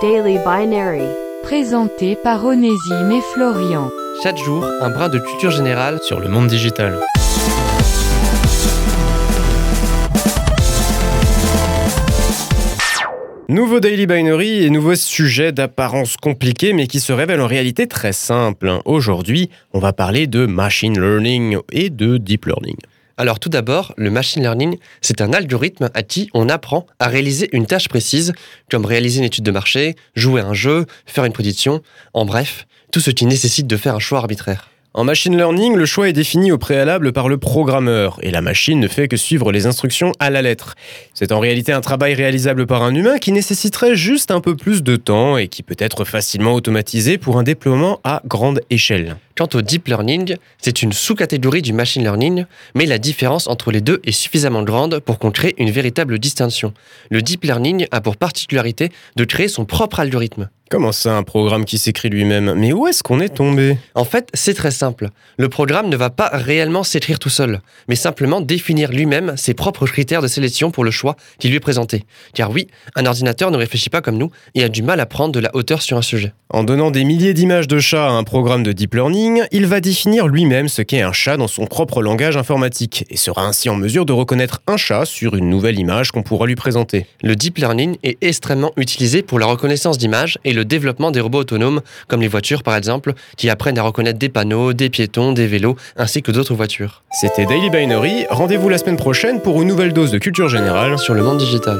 Daily Binary. Présenté par Onésime et Florian. Chaque jour, un brin de culture générale sur le monde digital. Nouveau Daily Binary et nouveau sujet d'apparence compliquée mais qui se révèle en réalité très simple. Aujourd'hui, on va parler de machine learning et de deep learning. Alors tout d'abord, le machine learning, c'est un algorithme à qui on apprend à réaliser une tâche précise, comme réaliser une étude de marché, jouer un jeu, faire une prédiction, en bref, tout ce qui nécessite de faire un choix arbitraire. En machine learning, le choix est défini au préalable par le programmeur, et la machine ne fait que suivre les instructions à la lettre. C'est en réalité un travail réalisable par un humain qui nécessiterait juste un peu plus de temps et qui peut être facilement automatisé pour un déploiement à grande échelle. Quant au deep learning, c'est une sous-catégorie du machine learning, mais la différence entre les deux est suffisamment grande pour qu'on crée une véritable distinction. Le deep learning a pour particularité de créer son propre algorithme. Comment ça, un programme qui s'écrit lui-même? Mais où est-ce qu'on est tombé? En fait, c'est très simple. Le programme ne va pas réellement s'écrire tout seul, mais simplement définir lui-même ses propres critères de sélection pour le choix qui lui est présenté. Car oui, un ordinateur ne réfléchit pas comme nous et a du mal à prendre de la hauteur sur un sujet. En donnant des milliers d'images de chats à un programme de deep learning, il va définir lui-même ce qu'est un chat dans son propre langage informatique et sera ainsi en mesure de reconnaître un chat sur une nouvelle image qu'on pourra lui présenter. Le deep learning est extrêmement utilisé pour la reconnaissance d'images et le développement des robots autonomes, comme les voitures par exemple, qui apprennent à reconnaître des panneaux, des piétons, des vélos, ainsi que d'autres voitures. C'était Daily Binary, rendez-vous la semaine prochaine pour une nouvelle dose de culture générale sur le monde digital.